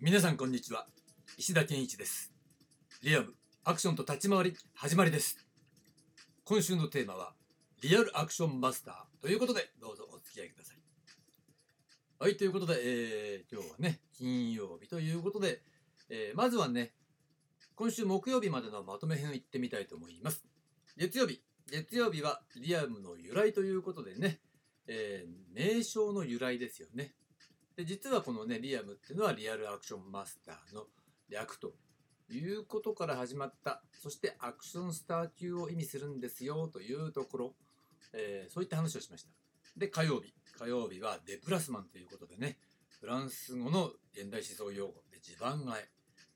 皆さんこんにちは。石田健一です。リアムアクションと立ち回り始まりです。今週のテーマはリアルアクションマスターということでどうぞお付き合いください。はいということで、えー、今日はね金曜日ということで、えー、まずはね今週木曜日までのまとめ編行ってみたいと思います。月曜日月曜日はリアムの由来ということでね、えー、名称の由来ですよね。で実はこのねリアムっていうのはリアルアクションマスターの略ということから始まったそしてアクションスター級を意味するんですよというところ、えー、そういった話をしましたで火曜日火曜日はデプラスマンということでねフランス語の現代思想用語で地盤替え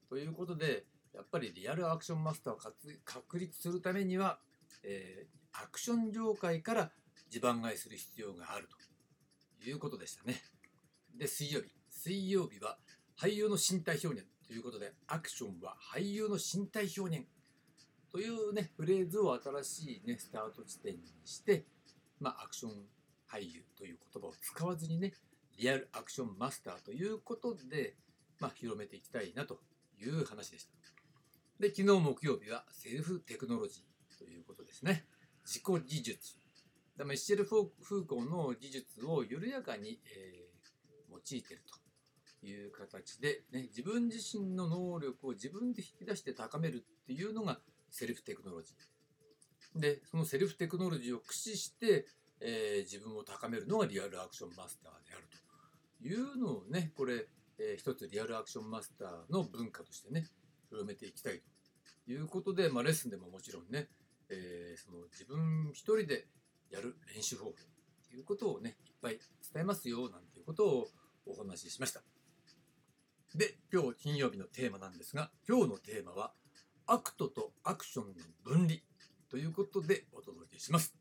ということでやっぱりリアルアクションマスターを確立するためには、えー、アクション業界から地盤替えする必要があるということでしたね。で、水曜日。水曜日は俳優の身体表現ということで、アクションは俳優の身体表現というね、フレーズを新しいね、スタート地点にして、まあ、アクション俳優という言葉を使わずにね、リアルアクションマスターということで、まあ、広めていきたいなという話でした。で、昨日木曜日はセルフテクノロジーということですね。自己技術。ミッシェル・フーコーの技術を緩やかに、えー用いてるという形で、ね、自分自身の能力を自分で引き出して高めるっていうのがセルフテクノロジー。で、そのセルフテクノロジーを駆使して、えー、自分を高めるのがリアルアクションマスターであるというのをね、これ、えー、一つリアルアクションマスターの文化としてね、広めていきたいということで、まあ、レッスンでももちろんね、えー、その自分一人でやる練習方法ということをね、いっぱい伝えますよなんていうことをお話ししました。で、今日金曜日のテーマなんですが、今日のテーマは、 act とアクションの分離ということでお届けします。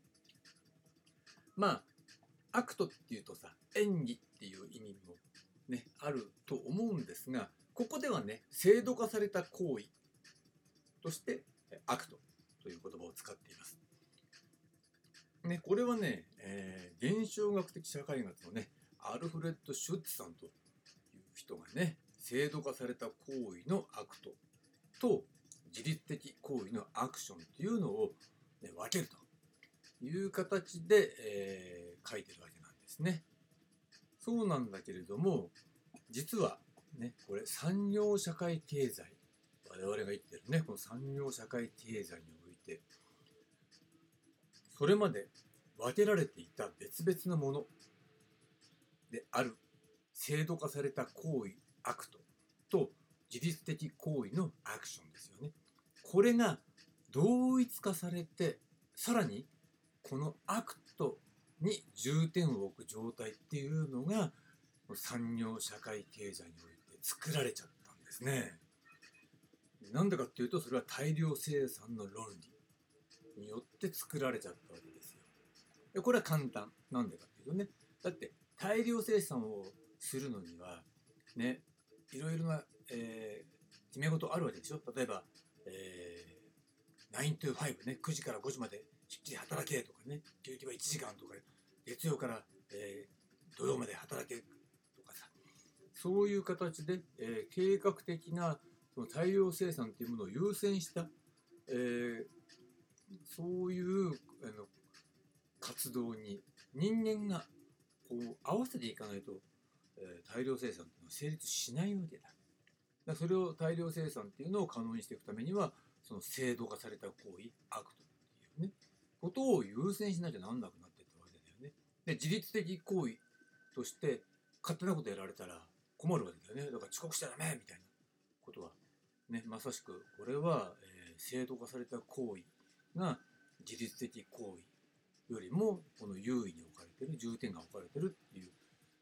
まあ、 act っていうとさ、演技っていう意味もね、あると思うんですが、ここではね、制度化された行為として、 act という言葉を使っています。ね、これはね、えー、現象学的社会学のね、アルフレッド・シュッツさんという人がね制度化された行為の act と自律的行為のアクションというのを、ね、分けるという形で、えー、書いてるわけなんですね。そうなんだけれども実はねこれ産業社会経済我々が言ってるねこの産業社会経済においてそれまで分けられていた別々のものである制度化された行為 act と自律的行為のアクションですよね。これが同一化されてさらにこの act に重点を置く状態っていうのが産業社会経済において作られちゃったんですね。なんでかっていうとそれは大量生産の論理によって作られちゃったわけですよ。でこれは簡単。なんでかっていうとねだって大量生産をするのにはねいろいろな、えー、決め事あるわけでしょ。例えば、えー、9 to 5ね。9時から5時までしっきり働けとかね。休憩は1時間とか月曜から、えー、土曜まで働けとかさ。そういう形で、えー、計画的なその大量生産というものを優先した、えー、そういうあの活動に人間がこう合わせていかないと、えー、大量生産っていうのは成立しないわけだ。だそれを大量生産っていうのを可能にしていくためにはその制度化された行為 act っていうねことを優先しなきゃなんなくなってったわけだよね。で自律的行為として勝手なことやられたら困るわけだよね。だから遅刻しちゃダメみたいなことはねまさしくこれは、えー、制度化された行為が自律的行為よりもこの優位に置かれてる重点が置かれてるっていう、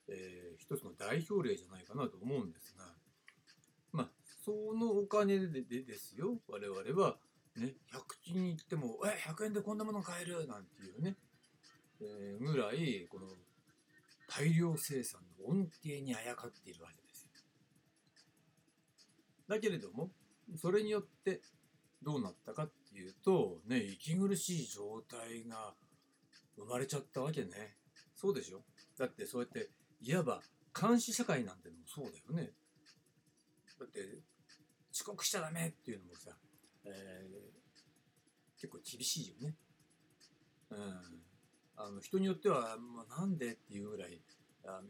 えー、一つの代表例じゃないかなと思うんですがまあそのお金ででですよ我々はね100均に行っても「え100円でこんなもの買える!」なんていうね、えー、ぐらいこの大量生産の恩恵にあやかっているわけですよ。だけれどもそれによってどうなったかっていうとね息苦しい状態が生まれちゃったわけね。そうでしょ？だってそうやっていわば監視社会なんてのもそうだよね。だって遅刻しちゃダメっていうのもさ、えー、結構厳しいよね。うん、あの人によっては、まあ、なんでっていうぐらい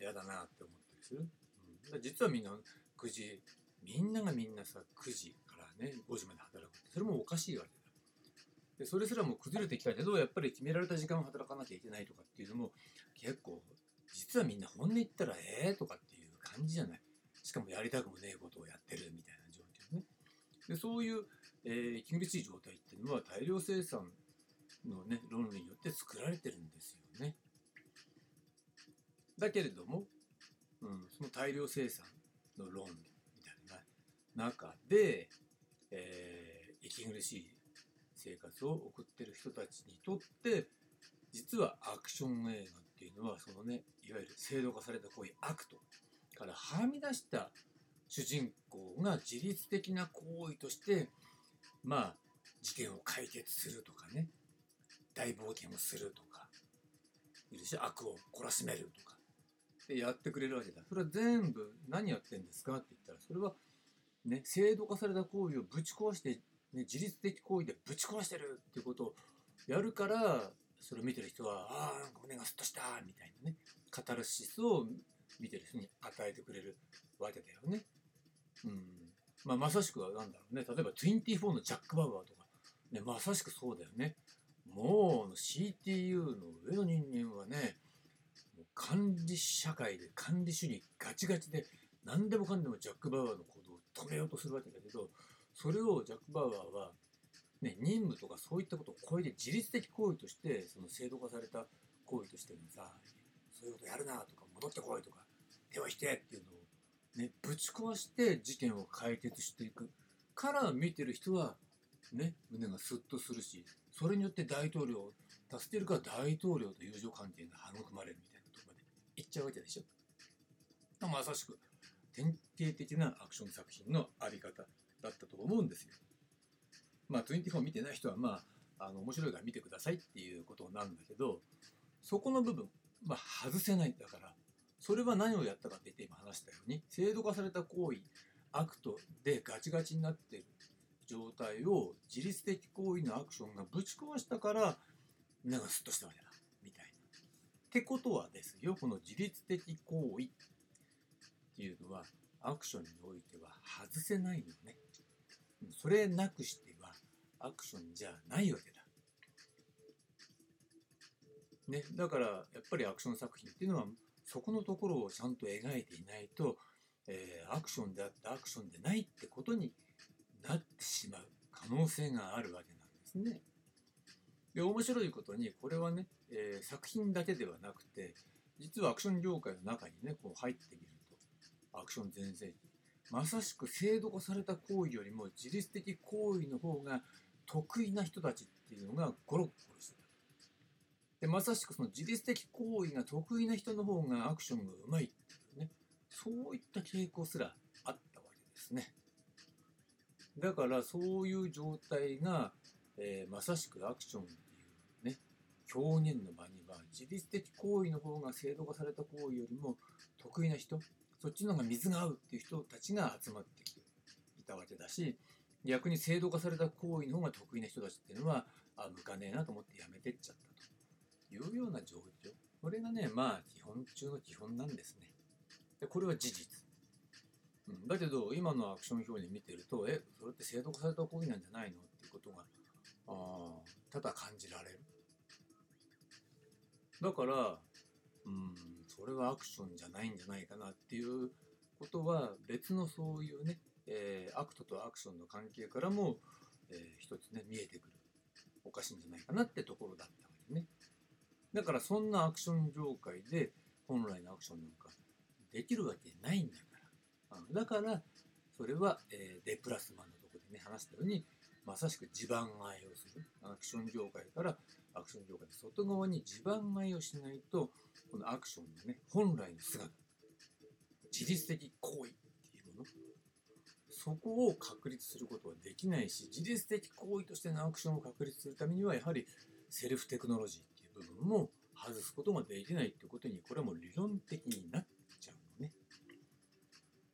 嫌だなって思ったりする。うん、実はみんな9時みんながみんなさ9時からね5時まで働くってそれもおかしいわけ。でそれすらも崩れてきたけどやっぱり決められた時間を働かなきゃいけないとかっていうのも結構実はみんな本音言ったらええ、とかっていう感じじゃない。しかもやりたくもねえことをやってるみたいな状況ね。でそういう、えー、息苦しい状態っていうのは大量生産のね論理によって作られてるんですよね。だけれども、うん、その大量生産の論理みたいな中で、を送ってる人たちにとって実はアクション映画っていうのはそのねいわゆる制度化された行為 act からはみ出した主人公が自律的な行為としてまあ事件を解決するとかね大冒険をするとかいるし悪を懲らしめるとかでやってくれるわけだ。それは全部何やってんですかって言ったらそれはね制度化された行為をぶち壊して、ね、自律的行為でぶち壊してるっていうことをやるからそれを見てる人はああ胸がスッとしたみたいなねカタルシスを見てる人に与えてくれるわけだよね。うんまあ、まさしくは何だろうね例えば24のジャック・バウアーとか、ね、まさしくそうだよね。もう CTU の上の人間はねもう管理社会で管理主義ガチガチで何でもかんでもジャック・バウアーの行動を止めようとするわけだけどそれをジャック・バウアーは、ね、任務とかそういったことを超えて自律的行為としてその制度化された行為としてのさそういうことやるなとか戻ってこいとか手を引けっていうのをねぶち壊して事件を解決していくから見てる人はね胸がスッとするしそれによって大統領を助けるから大統領と友情関係が育まれるみたいなところまで行っちゃうわけでしょ。まさしく典型的なアクション作品のあり方だったと思うんですよ。まあ24見てない人はまああの面白いから見てくださいっていうことなんだけどそこの部分、まあ、外せないんだからそれは何をやったかって言って今話したように制度化された行為アクトでガチガチになってる状態を自律的行為のアクションがぶち壊したから胸がスッとしたわけだみたいな。ってことはですよこの自律的行為っていうのはアクションにおいては外せないよね。それなくしてはアクションじゃないわけだ。ね、だからやっぱりアクション作品っていうのはそこのところをちゃんと描いていないと、えー、アクションであってアクションでないってことになってしまう可能性があるわけなんですね。で面白いことにこれはね、えー、作品だけではなくて実はアクション業界の中にねこう入ってみるとアクション全盛期まさしく制度化された行為よりも自律的行為の方が得意な人たちっていうのがゴロッゴロしてた。でまさしくその自律的行為が得意な人の方がアクションがうまい。っていうね。そういった傾向すらあったわけですね。だからそういう状態が、えー、まさしくアクションっていうね。表現の場には自律的行為の方が制度化された行為よりも得意な人そっちの方が水が合うっていう人たちが集まってきていたわけだし逆に制度化された行為の方が得意な人たちっていうのはあ向かねえなと思ってやめてっちゃったというような状況。これがね、まあ、基本中の基本なんですね。でこれは事実。うん、だけど、今のアクション表現見てると、え、それって制度化された行為なんじゃないのっていうことが、あただ感じられる。だから、うん、それはアクションじゃないんじゃないかなっていうことは、別のそういうね、えー、アクトとアクションの関係からも、えー、一つね、見えてくる。おかしいんじゃないかなってところだったわけね。だからそんなアクション業界で本来のアクションなんかできるわけないんだから。だからそれは、えー、 déplacement のとこでね話したようにまさしく地盤替えをするアクション業界からアクション業界の外側に地盤替えをしないとこのアクションのね本来の姿自律的行為っていうものそこを確立することはできないし自律的行為としてのアクションを確立するためにはやはりセルフテクノロジーっていう部分も外すことができないってことにこれはもう理論的になっちゃうのね。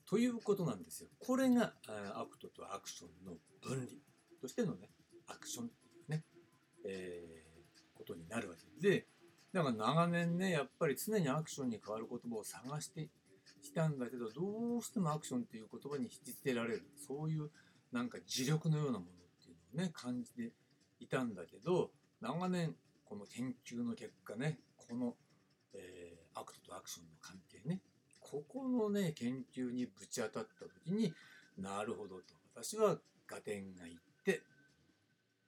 ということなんですよ。これがアクトとアクションの分離としてのね、アクションっていうね、えー、ことになるわけで、だから長年ね、やっぱり常にアクションに代わる言葉を探してきたんだけど、どうしてもアクションっていう言葉に引き付けられる、そういうなんか磁力のようなものっていうのをね、感じていたんだけど、長年この研究の結果ね、この、えー、アクトとアクションの関係ね、ここのね、研究にぶち当たった時になるほどと、私は合点がいって、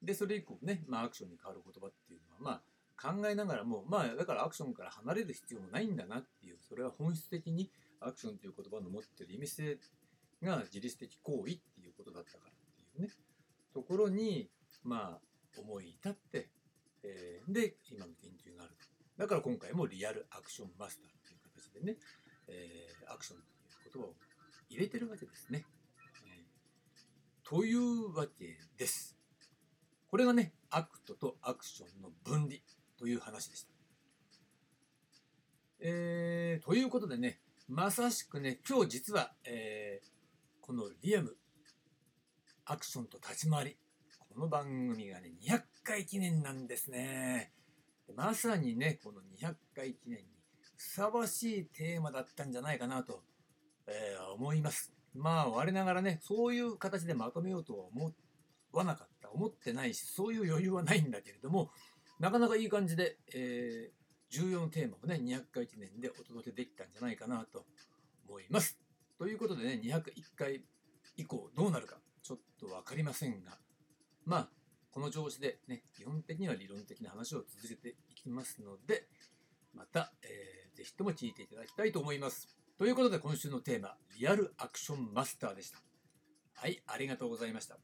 で、それ以降ね、まあ、アクションに変わる言葉っていうのは、まあ、考えながらも、まあ、だからアクションから離れる必要もないんだなっていう、それは本質的にアクションという言葉の持ってる意味性が自律的行為っていうことだったからっていうね、ところに、まあ、思い至って、えー、で、今の研究があると。だから今回もリアルアクションマスターという形でね、えー、アクションという言葉を入れてるわけですね。というわけです。これがね、アクトとアクションの分離という話でした。えー、ということでね、まさしくね、今日実は、えー、このリアム、アクションと立ち回り、この番組がね、200回記念なんですね。まさにね、この200回記念にふさわしいテーマだったんじゃないかなと、えー、思います。まあ、我ながらね、そういう形でまとめようとは思わなかった、思ってないし、そういう余裕はないんだけれども、なかなかいい感じで、えー、重要なテーマをね、200回記念でお届けできたんじゃないかなと思います。ということでね、201回以降どうなるか、ちょっと分かりませんが、まあ、この調子でね、基本的には理論的な話を続けていきますので、また、えー、ぜひとも聞いていただきたいと思います。ということで今週のテーマ、リアルアクションマスターでした。はい、ありがとうございました。